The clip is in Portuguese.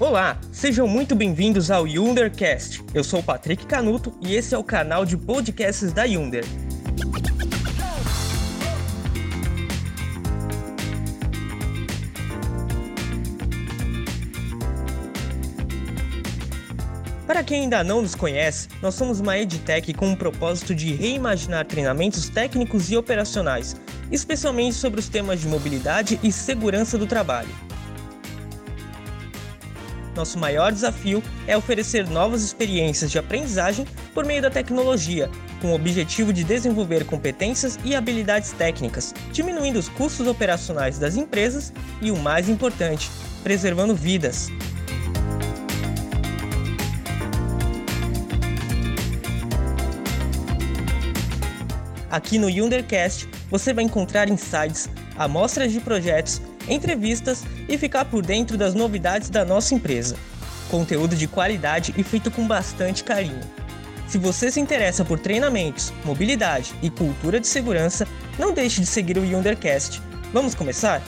Olá, sejam muito bem-vindos ao Yundercast. Eu sou o Patrick Canuto e esse é o canal de podcasts da Yunder. Para quem ainda não nos conhece, nós somos uma edtech com o propósito de reimaginar treinamentos técnicos e operacionais, especialmente sobre os temas de mobilidade e segurança do trabalho. Nosso maior desafio é oferecer novas experiências de aprendizagem por meio da tecnologia, com o objetivo de desenvolver competências e habilidades técnicas, diminuindo os custos operacionais das empresas e, o mais importante, preservando vidas. Aqui no Yundercast você vai encontrar insights, amostras de projetos, entrevistas e ficar por dentro das novidades da nossa empresa. Conteúdo de qualidade e feito com bastante carinho. Se você se interessa por treinamentos, mobilidade e cultura de segurança, não deixe de seguir o Yundercast. Vamos começar?